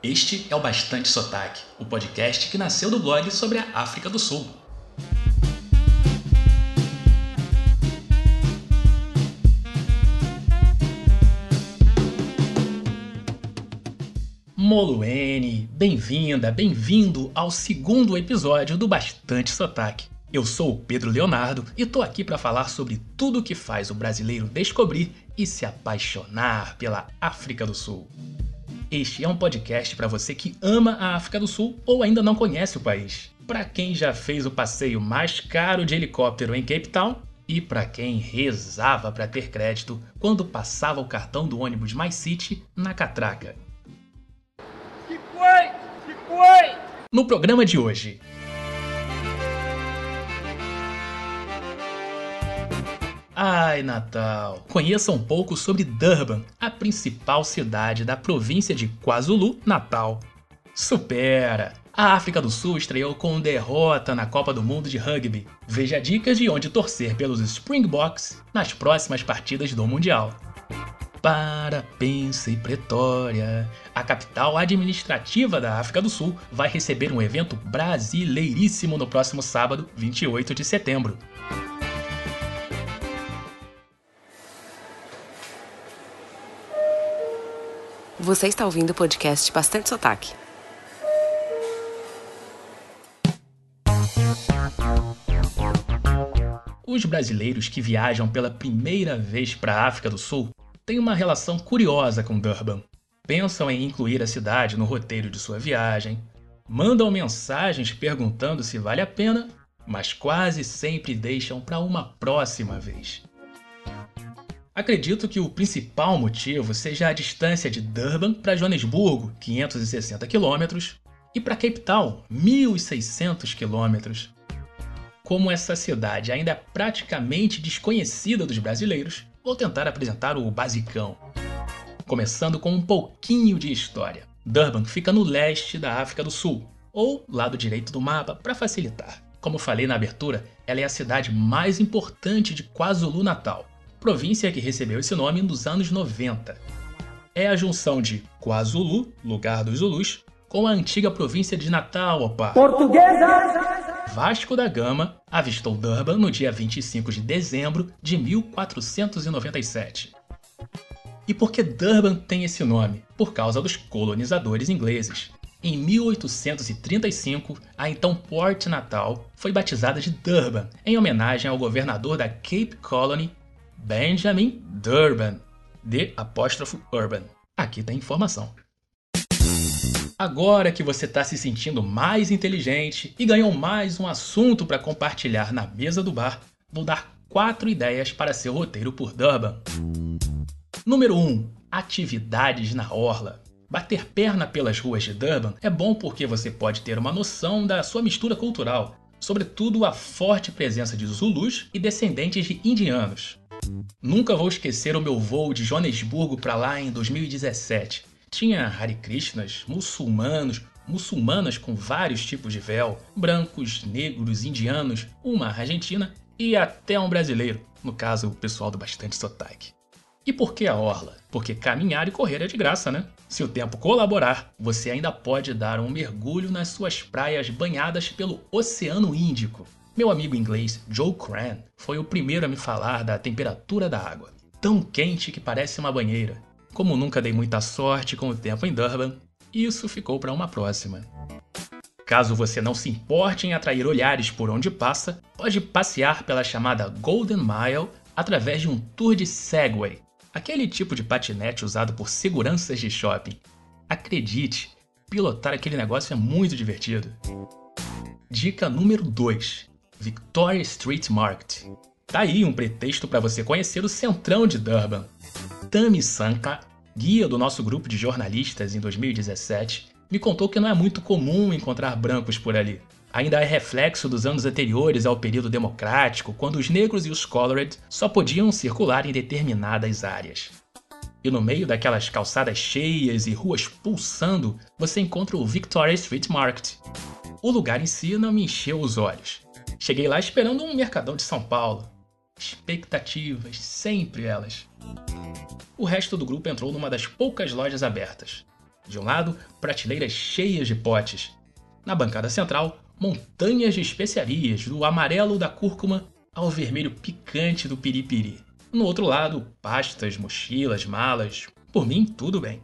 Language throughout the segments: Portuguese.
Este é o Bastante Sotaque, o podcast que nasceu do blog sobre a África do Sul. Moluene, bem-vinda, bem-vindo ao segundo episódio do Bastante Sotaque. Eu sou o Pedro Leonardo e tô aqui para falar sobre tudo que faz o brasileiro descobrir e se apaixonar pela África do Sul. Este é um podcast para você que ama a África do Sul ou ainda não conhece o país. Para quem já fez o passeio mais caro de helicóptero em Cape Town e para quem rezava para ter crédito quando passava o cartão do ônibus Mais City na catraca. Que foi? Que foi? No programa de hoje, Ai, Natal! Conheça um pouco sobre Durban, a principal cidade da província de KwaZulu-Natal. Supera! A África do Sul estreou com derrota na Copa do Mundo de Rugby. Veja dicas de onde torcer pelos Springboks nas próximas partidas do Mundial. Para Pensa e Pretória, a capital administrativa da África do Sul vai receber um evento brasileiríssimo no próximo sábado, 28 de setembro. Você está ouvindo o podcast Bastante Sotaque. Os brasileiros que viajam pela primeira vez para a África do Sul têm uma relação curiosa com Durban. Pensam em incluir a cidade no roteiro de sua viagem, mandam mensagens perguntando se vale a pena, mas quase sempre deixam para uma próxima vez. Acredito que o principal motivo seja a distância de Durban para Joanesburgo, 560 km, e para Cape Town, 1.600 km. Como essa cidade ainda é praticamente desconhecida dos brasileiros, vou tentar apresentar o basicão. Começando com um pouquinho de história. Durban fica no leste da África do Sul, ou lado direito do mapa, para facilitar. Como falei na abertura, ela é a cidade mais importante de KwaZulu-Natal província que recebeu esse nome nos anos 90. É a junção de KwaZulu, lugar dos Zulus, com a antiga província de Natal, opa. Portuguesa! Vasco da Gama avistou Durban no dia 25 de dezembro de 1497. E por que Durban tem esse nome? Por causa dos colonizadores ingleses. Em 1835, a então Port Natal foi batizada de Durban, em homenagem ao governador da Cape Colony, Benjamin Durban, de apóstrofo Urban. Aqui tem informação. Agora que você está se sentindo mais inteligente e ganhou mais um assunto para compartilhar na mesa do bar, vou dar quatro ideias para seu roteiro por Durban. Número 1. Um, atividades na orla. Bater perna pelas ruas de Durban é bom porque você pode ter uma noção da sua mistura cultural, sobretudo a forte presença de Zulus e descendentes de indianos. Nunca vou esquecer o meu voo de Joanesburgo para lá em 2017. Tinha Hare Krishnas, muçulmanos, muçulmanas com vários tipos de véu, brancos, negros, indianos, uma argentina e até um brasileiro, no caso o pessoal do Bastante Sotaque. E por que a orla? Porque caminhar e correr é de graça, né? Se o tempo colaborar, você ainda pode dar um mergulho nas suas praias banhadas pelo Oceano Índico. Meu amigo inglês Joe Cran foi o primeiro a me falar da temperatura da água. Tão quente que parece uma banheira. Como nunca dei muita sorte com o tempo em Durban, isso ficou para uma próxima. Caso você não se importe em atrair olhares por onde passa, pode passear pela chamada Golden Mile através de um tour de Segway, aquele tipo de patinete usado por seguranças de shopping. Acredite, pilotar aquele negócio é muito divertido. Dica número 2: Victoria Street Market. Tá aí um pretexto para você conhecer o centrão de Durban. Tami Sanka, guia do nosso grupo de jornalistas em 2017, me contou que não é muito comum encontrar brancos por ali. Ainda é reflexo dos anos anteriores ao período democrático, quando os negros e os colored só podiam circular em determinadas áreas. E no meio daquelas calçadas cheias e ruas pulsando, você encontra o Victoria Street Market. O lugar em si não me encheu os olhos. Cheguei lá esperando um mercadão de São Paulo. Expectativas, sempre elas. O resto do grupo entrou numa das poucas lojas abertas. De um lado, prateleiras cheias de potes. Na bancada central, montanhas de especiarias, do amarelo da cúrcuma ao vermelho picante do piripiri. No outro lado, pastas, mochilas, malas. Por mim, tudo bem.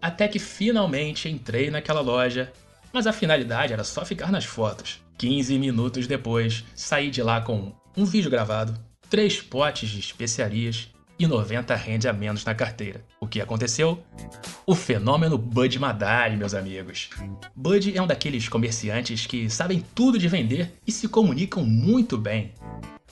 Até que finalmente entrei naquela loja, mas a finalidade era só ficar nas fotos. 15 minutos depois, saí de lá com um vídeo gravado, três potes de especiarias e 90 rende a menos na carteira. O que aconteceu? O fenômeno Bud Madari, meus amigos. Bud é um daqueles comerciantes que sabem tudo de vender e se comunicam muito bem.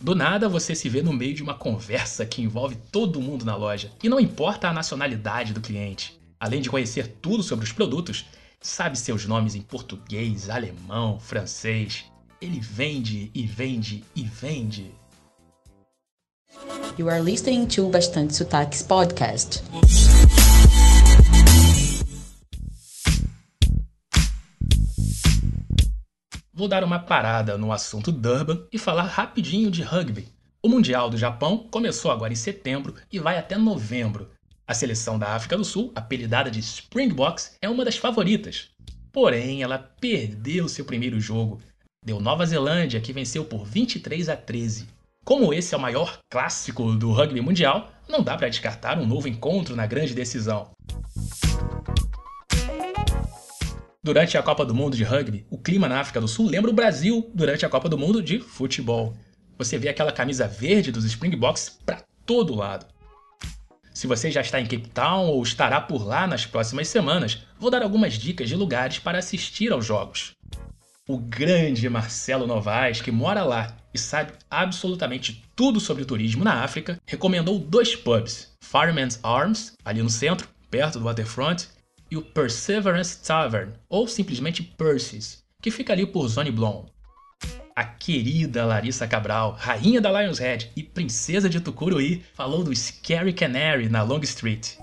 Do nada você se vê no meio de uma conversa que envolve todo mundo na loja, e não importa a nacionalidade do cliente. Além de conhecer tudo sobre os produtos, sabe seus nomes em português, alemão, francês. Ele vende e vende e vende. You are listening to Bastante Sotaques Podcast. Vou dar uma parada no assunto Durban e falar rapidinho de rugby. O Mundial do Japão começou agora em setembro e vai até novembro. A seleção da África do Sul, apelidada de Springboks, é uma das favoritas. Porém, ela perdeu seu primeiro jogo. Deu Nova Zelândia, que venceu por 23 a 13. Como esse é o maior clássico do rugby mundial, não dá para descartar um novo encontro na grande decisão. Durante a Copa do Mundo de Rugby, o clima na África do Sul lembra o Brasil durante a Copa do Mundo de futebol. Você vê aquela camisa verde dos Springboks para todo lado. Se você já está em Cape Town ou estará por lá nas próximas semanas, vou dar algumas dicas de lugares para assistir aos jogos. O grande Marcelo Novaes, que mora lá e sabe absolutamente tudo sobre turismo na África, recomendou dois pubs: Fireman's Arms, ali no centro, perto do waterfront, e o Perseverance Tavern, ou simplesmente Percy's, que fica ali por Zone Blom. A querida Larissa Cabral, rainha da Lions Head e princesa de Tucuruí, falou do Scary Canary na Long Street.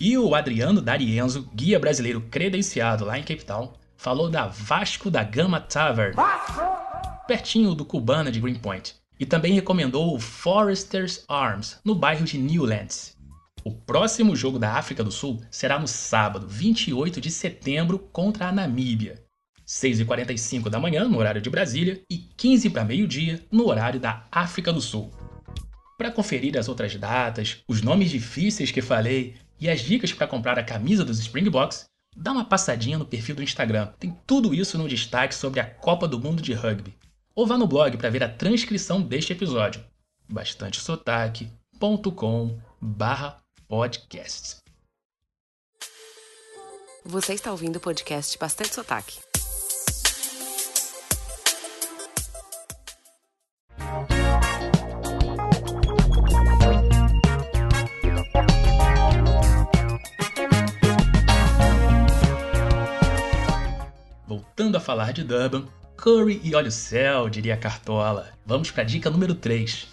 E o Adriano D'Arienzo, guia brasileiro credenciado lá em Cape Town, falou da Vasco da Gama Tavern, pertinho do Cubana de Greenpoint, e também recomendou o Foresters Arms, no bairro de Newlands. O próximo jogo da África do Sul será no sábado, 28 de setembro, contra a Namíbia. 6h45 da manhã, no horário de Brasília, e 15 para meio-dia, no horário da África do Sul. Para conferir as outras datas, os nomes difíceis que falei e as dicas para comprar a camisa dos Springboks, dá uma passadinha no perfil do Instagram. Tem tudo isso no destaque sobre a Copa do Mundo de Rugby. Ou vá no blog para ver a transcrição deste episódio. bastantesotaque.com/barra Podcast. Você está ouvindo o podcast Bastante Sotaque. Falar de Durban, curry e óleo céu, diria Cartola. Vamos para a dica número 3.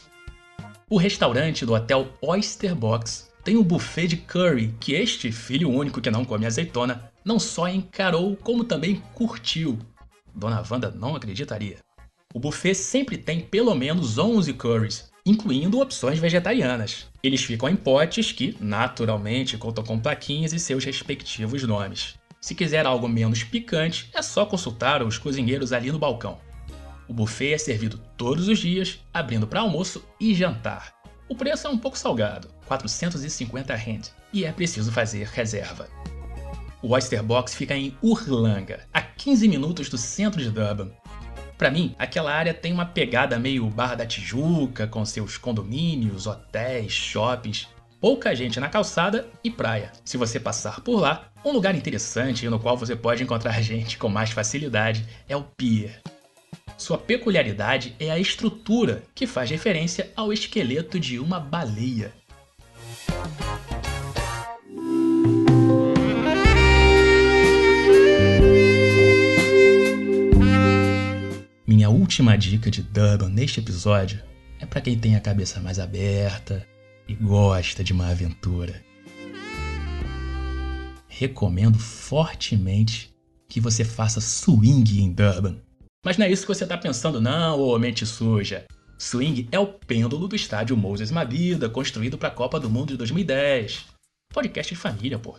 O restaurante do hotel Oyster Box tem um buffet de curry que este filho único que não come azeitona não só encarou, como também curtiu. Dona Wanda não acreditaria. O buffet sempre tem pelo menos 11 curries, incluindo opções vegetarianas. Eles ficam em potes que, naturalmente, contam com plaquinhas e seus respectivos nomes. Se quiser algo menos picante, é só consultar os cozinheiros ali no balcão. O buffet é servido todos os dias, abrindo para almoço e jantar. O preço é um pouco salgado, 450 rand, e é preciso fazer reserva. O Oyster Box fica em Urlanga, a 15 minutos do centro de Durban. Para mim, aquela área tem uma pegada meio Barra da Tijuca, com seus condomínios, hotéis, shoppings, pouca gente na calçada e praia. Se você passar por lá, um lugar interessante no qual você pode encontrar gente com mais facilidade é o Pier. Sua peculiaridade é a estrutura, que faz referência ao esqueleto de uma baleia. Minha última dica de Durban neste episódio é para quem tem a cabeça mais aberta e gosta de uma aventura. Recomendo fortemente que você faça swing em Durban. Mas não é isso que você está pensando, não, ô mente suja. Swing é o pêndulo do estádio Moses Mabida, construído para a Copa do Mundo de 2010. Podcast de família, pô.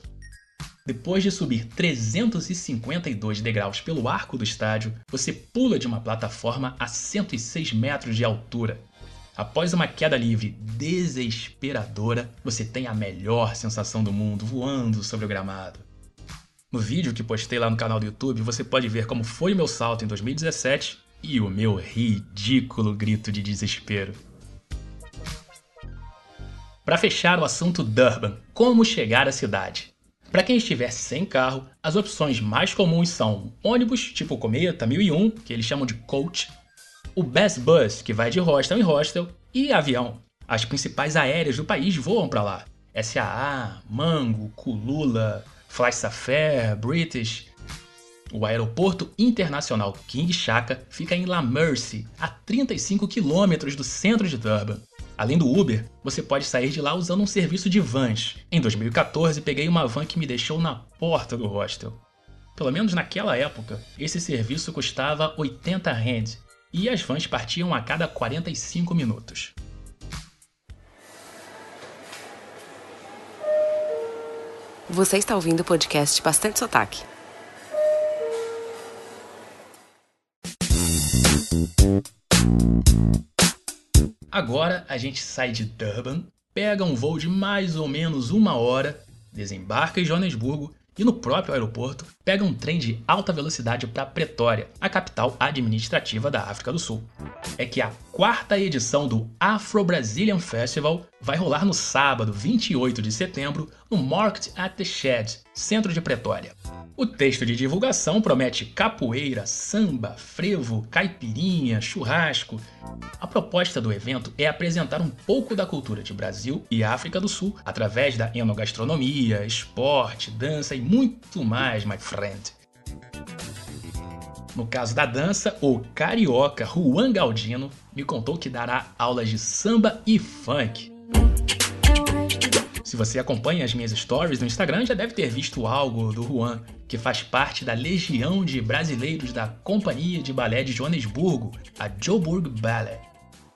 Depois de subir 352 degraus pelo arco do estádio, você pula de uma plataforma a 106 metros de altura. Após uma queda livre desesperadora, você tem a melhor sensação do mundo voando sobre o gramado. No vídeo que postei lá no canal do YouTube, você pode ver como foi o meu salto em 2017 e o meu ridículo grito de desespero. Para fechar o assunto Durban, como chegar à cidade? Para quem estiver sem carro, as opções mais comuns são ônibus tipo Cometa 1001, que eles chamam de coach, o Best Bus, que vai de hostel em hostel, e avião. As principais aéreas do país voam para lá. SAA, Mango, Kulula, Fly Safair, British. O aeroporto internacional King Shaka fica em La Mercy, a 35 quilômetros do centro de Durban. Além do Uber, você pode sair de lá usando um serviço de vans. Em 2014, peguei uma van que me deixou na porta do hostel. Pelo menos naquela época, esse serviço custava 80 rand, e as vans partiam a cada 45 minutos. Você está ouvindo o podcast Bastante Sotaque. Agora a gente sai de Durban, pega um voo de mais ou menos uma hora, desembarca em Joanesburgo e no próprio aeroporto pega um trem de alta velocidade para Pretória, a capital administrativa da África do Sul. É que a quarta edição do Afro Brazilian Festival vai rolar no sábado, 28 de setembro, no Market at the Shed, centro de Pretória. O texto de divulgação promete capoeira, samba, frevo, caipirinha, churrasco. A proposta do evento é apresentar um pouco da cultura de Brasil e África do Sul através da enogastronomia, esporte, dança e muito mais, my friend. No caso da dança, o carioca Juan Galdino me contou que dará aulas de samba e funk. Se você acompanha as minhas stories no Instagram, já deve ter visto algo do Juan, que faz parte da legião de brasileiros da Companhia de Balé de Joanesburgo, a Joburg Ballet.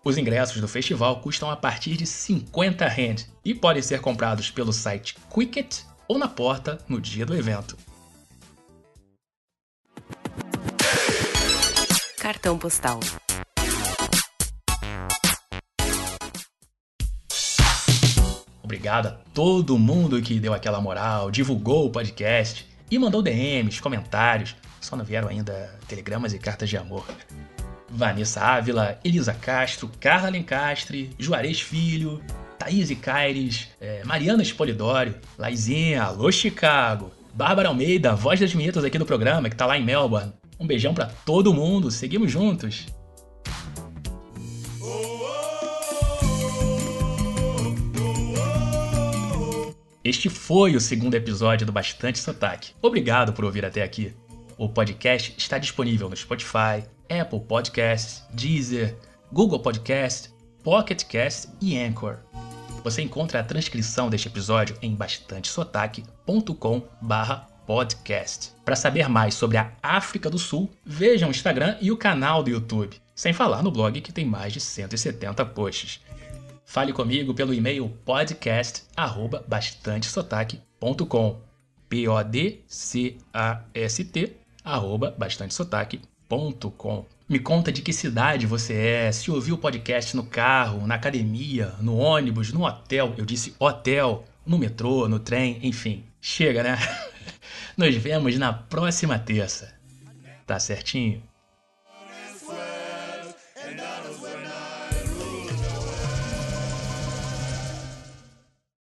Os ingressos do festival custam a partir de 50 rand e podem ser comprados pelo site Quicket ou na porta no dia do evento. Cartão postal. Obrigado a todo mundo que deu aquela moral, divulgou o podcast e mandou DMs, comentários. Só não vieram ainda telegramas e cartas de amor. Vanessa Ávila, Elisa Castro, Carla Lencastre, Juarez Filho, Thaís Caires, é, Mariana Espolidório, Laizinha, alô Chicago, Bárbara Almeida, voz das vinhetas aqui do programa, que tá lá em Melbourne. Um beijão para todo mundo, seguimos juntos. Este foi o segundo episódio do Bastante Sotaque. Obrigado por ouvir até aqui. O podcast está disponível no Spotify, Apple Podcasts, Deezer, Google Podcast, Pocket Cast e Anchor. Você encontra a transcrição deste episódio em bastantesotaque.com/podcast. Para saber mais sobre a África do Sul, veja o Instagram e o canal do YouTube, sem falar no blog que tem mais de 170 posts. Fale comigo pelo e-mail podcast@bastantesotaque.com. P O D C A S T arroba Me conta de que cidade você é, se ouviu o podcast no carro, na academia, no ônibus, no hotel, eu disse hotel, no metrô, no trem, enfim. Chega, né? Nos vemos na próxima terça. Tá certinho?